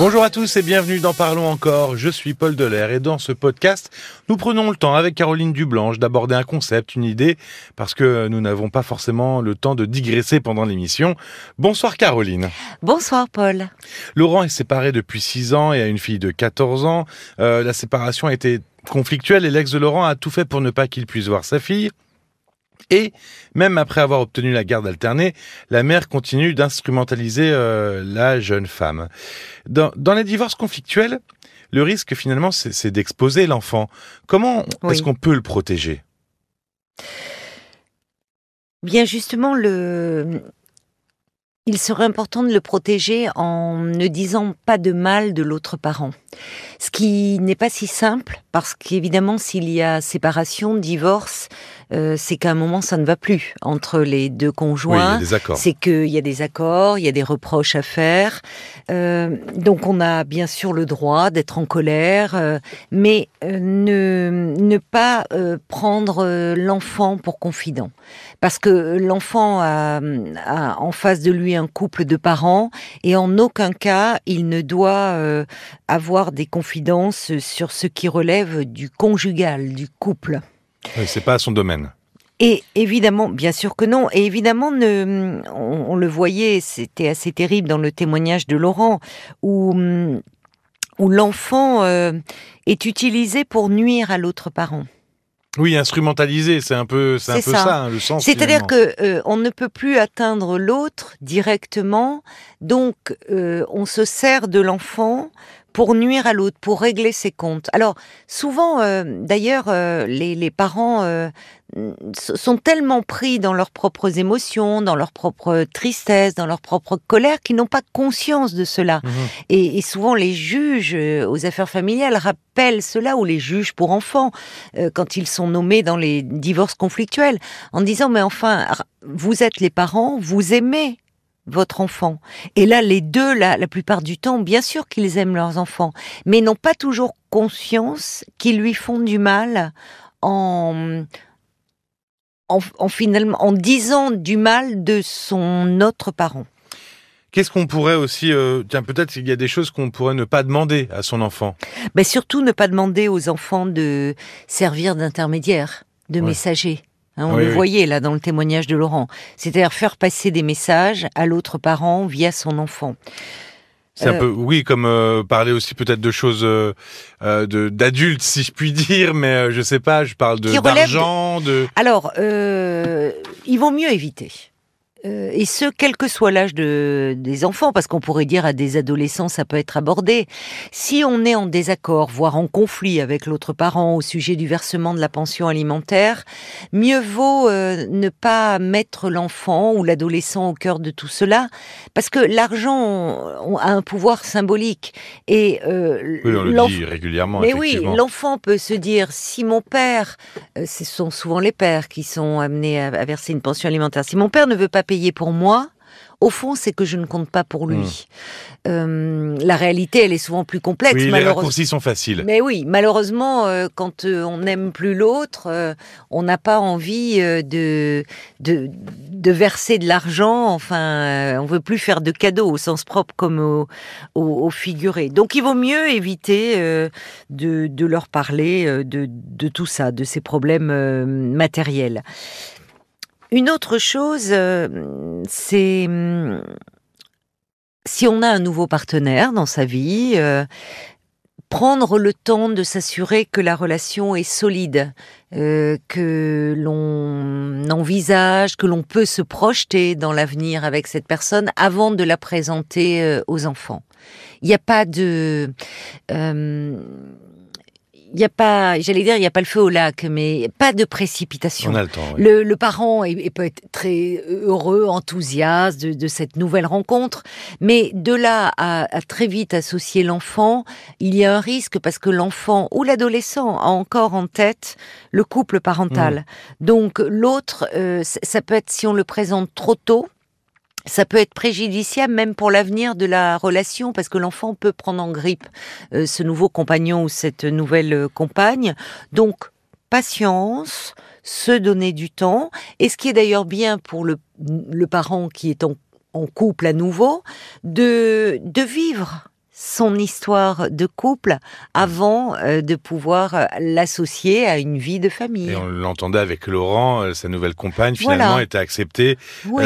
Bonjour à tous et bienvenue dans Parlons encore. Je suis Paul Delair et dans ce podcast, nous prenons le temps avec Caroline Dublanche d'aborder un concept, une idée, parce que nous n'avons pas forcément le temps de digresser pendant l'émission. Bonsoir Caroline. Bonsoir Paul. Laurent est séparé depuis 6 ans et a une fille de 14 ans. Euh, la séparation a été conflictuelle et l'ex de Laurent a tout fait pour ne pas qu'il puisse voir sa fille. Et même après avoir obtenu la garde alternée, la mère continue d'instrumentaliser euh, la jeune femme. Dans, les divorces conflictuels, le risque finalement, c'est d'exposer l'enfant. Comment est-ce qu'on peut le protéger? Bien justement, le... il serait important de le protéger en ne disant pas de mal de l'autre parent. Ce qui n'est pas si simple, parce qu'évidemment, s'il y a séparation, divorce, euh, c'est qu'à un moment ça ne va plus entre les deux conjoints. c'est qu'il y a des accords, il y a des reproches à faire. Euh, donc on a bien sûr le droit d'être en colère, euh, mais ne ne pas prendre l'enfant pour confident, parce que l'enfant a, a, en face de lui un couple de parents et en aucun cas il ne doit avoir des confidences sur ce qui relève du conjugal, du couple. C'est pas son domaine. Et évidemment, bien sûr que non. Et évidemment, ne, on, le voyait, c'était assez terrible dans le témoignage de Laurent, où, où l'enfant euh, est utilisé pour nuire à l'autre parent. Oui, instrumentalisé, c'est un peu, c'est un peu ça, hein, le sens. C'est-à-dire que euh, on ne peut plus atteindre l'autre directement, donc euh, on se sert de l'enfant pour nuire à l'autre, pour régler ses comptes. Alors souvent, euh, d'ailleurs, euh, les, parents euh, sont tellement pris dans leurs propres émotions, dans leur propre tristesse, dans leur propre colère, qu'ils n'ont pas conscience de cela. Mhm. Et, souvent, les juges aux affaires familiales rappellent cela, ou les juges pour enfants, quand ils sont nommés dans les divorces conflictuels, en disant, mais enfin, vous êtes les parents, vous aimez votre enfant. Et là, les deux, la, la plupart du temps, bien sûr qu'ils aiment leurs enfants, mais n'ont pas toujours conscience qu'ils lui font du mal en, en, finalement, en disant du mal de son autre parent. Qu'est-ce qu'on pourrait aussi, euh, tiens, peut-être qu'il y a des choses qu'on pourrait ne pas demander à son enfant. Mais surtout ne pas demander aux enfants de servir d'intermédiaire, de messager. Hein, on le voyait là dans le témoignage de Laurent. C'est-à-dire faire passer des messages à l'autre parent via son enfant. C'est un euh, peu, oui, comme euh, parler aussi peut-être de choses euh, d'adultes, si je puis dire, mais je sais pas, je parle de d'argent, de... Alors, ils vont mieux éviter. Euh, et ce, quel que soit l'âge de, des enfants, parce qu'on pourrait dire à des adolescents, ça peut être abordé. Si on est en désaccord, voire en conflit avec l'autre parent au sujet du versement de la pension alimentaire, mieux vaut euh, ne pas mettre l'enfant ou l'adolescent au cœur de tout cela, parce que l'argent a un pouvoir symbolique. Et euh, oui, on le dit régulièrement. Mais oui, l'enfant peut se dire si mon père, ce sont souvent les pères qui sont amenés à, à verser une pension alimentaire, si mon père ne veut pas payer pour moi, au fond, c'est que je ne compte pas pour lui. Hmm. Euh, la réalité, elle est souvent plus complexe. Oui, les raccourcis sont faciles. Mais oui, malheureusement, euh, quand euh, on n'aime plus l'autre, on n'a pas envie de, de, verser de l'argent. Enfin, on veut plus faire de cadeaux au sens propre comme au, au, figuré. Donc, il vaut mieux éviter de, de, leur parler de, de tout ça, de ces problèmes matériels. Une autre chose, euh, c'est hum, si on a un nouveau partenaire dans sa vie, euh, prendre le temps de s'assurer que la relation est solide, euh, que l'on envisage, que l'on peut se projeter dans l'avenir avec cette personne avant de la présenter aux enfants. Il n'y a pas de il n'y a pas, j'allais dire, il n'y a pas le feu au lac, mais pas de précipitation. On a le temps. Le, parent est, peut être très heureux, enthousiaste de, cette nouvelle rencontre, mais de là à, très vite associer l'enfant, il y a un risque parce que l'enfant ou l'adolescent a encore en tête le couple parental. Mmh. Donc l'autre, euh, ça peut être si on le présente trop tôt ça peut être préjudiciable même pour l'avenir de la relation parce que l'enfant peut prendre en grippe euh, ce nouveau compagnon ou cette nouvelle euh, compagne. Donc, patience, se donner du temps. Et ce qui est d'ailleurs bien pour le, le parent qui est en, en couple à nouveau, de, de vivre son histoire de couple avant euh, de pouvoir euh, l'associer à une vie de famille. Et on l'entendait avec Laurent, euh, sa nouvelle compagne, finalement était acceptée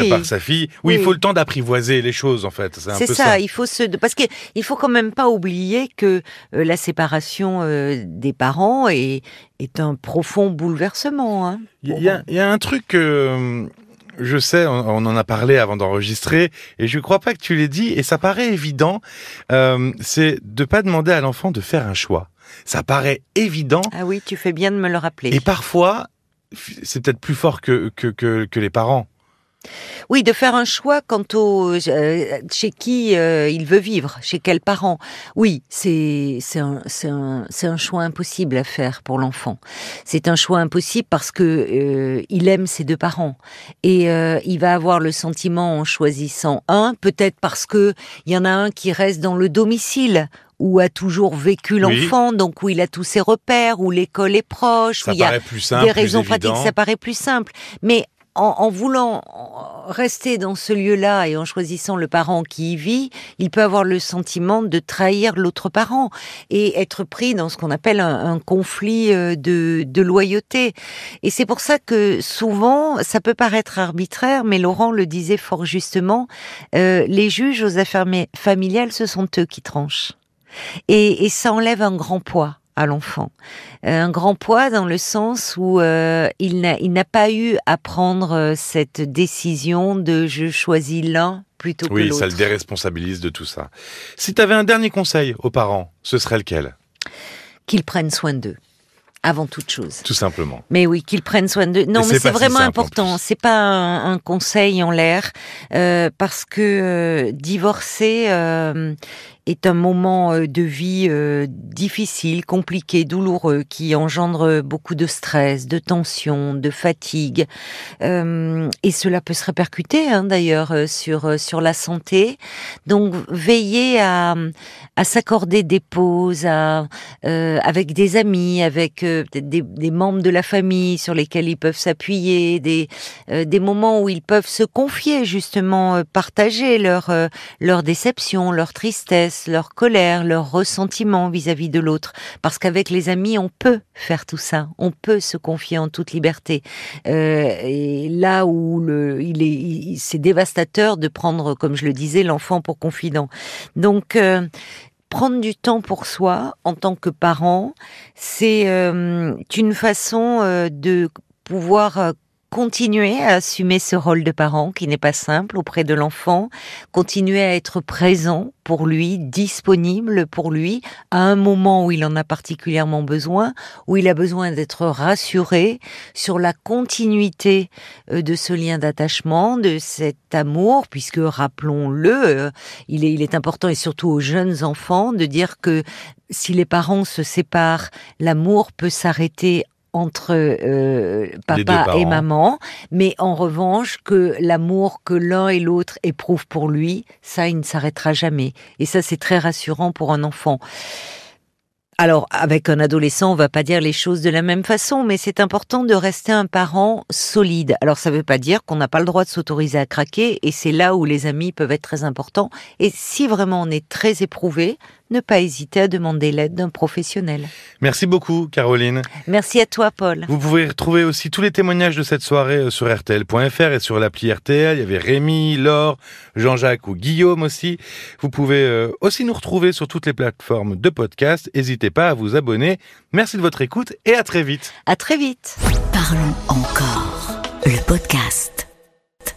par sa fille. Oui, il faut le temps d'apprivoiser les choses, en fait. C'est ça, il faut se... Parce qu'il faut quand même pas oublier que la séparation des parents est, est un profond bouleversement. Hein, il y, y, a un truc je sais, on, en a parlé avant d'enregistrer, et je ne crois pas que tu l'aies dit, et ça paraît évident, euh, c'est de pas demander à l'enfant de faire un choix. Ça paraît évident. Ah oui, tu fais bien de me le rappeler. Et parfois, c'est peut-être plus fort que, que, que les parents. Oui, de faire un choix quant au euh, chez qui euh, il veut vivre, chez quels parents. Oui, c'est c'est un c'est un un choix impossible à faire pour l'enfant. C'est un choix impossible parce que euh, il aime ses deux parents et il va avoir le sentiment en choisissant un, peut-être parce que il y en a un qui reste dans le domicile où a toujours vécu l'enfant, donc où il a tous ses repères, où l'école est proche, ça où il y a plus simple, des raisons pratiques, ça paraît plus simple. Mais en, voulant rester dans ce lieu-là et en choisissant le parent qui y vit, il peut avoir le sentiment de trahir l'autre parent et être pris dans ce qu'on appelle un, conflit euh, de, loyauté. Et c'est pour ça que souvent, ça peut paraître arbitraire, mais Laurent le disait fort justement, euh, les juges aux affaires familiales, ce sont eux qui tranchent. et ça enlève un grand poids à l'enfant. Euh, un grand poids dans le sens où euh, il n'a pas eu à prendre euh, cette décision de je choisis l'un plutôt que l'autre. Oui, ça le déresponsabilise de tout ça. Si tu avais un dernier conseil aux parents, ce serait lequel? Qu'ils prennent soin d'eux avant toute chose. Tout simplement. Mais oui, qu'ils prennent soin d'eux. Non, mais c'est vraiment important. C'est pas un, conseil en l'air parce que divorcer, est un moment euh, de vie euh, difficile, compliqué, douloureux, qui engendre beaucoup de stress, de tension, de fatigue, euh, et cela peut se répercuter hein, d'ailleurs sur sur la santé. Donc veiller à, à s'accorder des pauses, à, avec des amis, avec des, des, membres de la famille sur lesquels ils peuvent s'appuyer, des des moments où ils peuvent se confier justement, partager leur leur déception, leur tristesse leur colère, leur ressentiment vis-à-vis de l'autre. Parce qu'avec les amis, on peut faire tout ça. On peut se confier en toute liberté. Euh, et là où il est, c'est dévastateur de prendre, comme je le disais, l'enfant pour confident. Donc, euh, prendre du temps pour soi en tant que parent, c'est euh, une façon de pouvoir continuer à assumer ce rôle de parent qui n'est pas simple auprès de l'enfant, continuer à être présent pour lui, disponible pour lui, à un moment où il en a particulièrement besoin, où il a besoin d'être rassuré sur la continuité euh, de ce lien d'attachement, de cet amour, puisque rappelons-le, euh, il est, il est important et surtout aux jeunes enfants de dire que si les parents se séparent, l'amour peut s'arrêter entre euh, papa et maman, mais en revanche que l'amour que l'un et l'autre éprouvent pour lui, ça, il ne s'arrêtera jamais. Et ça, c'est très rassurant pour un enfant. Alors, avec un adolescent, on va pas dire les choses de la même façon, mais c'est important de rester un parent solide. Alors, ça veut pas dire qu'on n'a pas le droit de s'autoriser à craquer, et c'est là où les amis peuvent être très importants. Et si vraiment on est très éprouvé, ne pas hésiter à demander l'aide d'un professionnel. Merci beaucoup, Caroline. Merci à toi, Paul. Vous pouvez retrouver aussi tous les témoignages de cette soirée euh, sur RTL.fr et sur l'appli RTL. Il y avait Rémi, Laure, Jean-Jacques ou Guillaume aussi. Vous pouvez euh, aussi nous retrouver sur toutes les plateformes de podcast. N'hésitez pas à vous abonner. Merci de votre écoute et à très vite. À très vite. Parlons encore. Le podcast.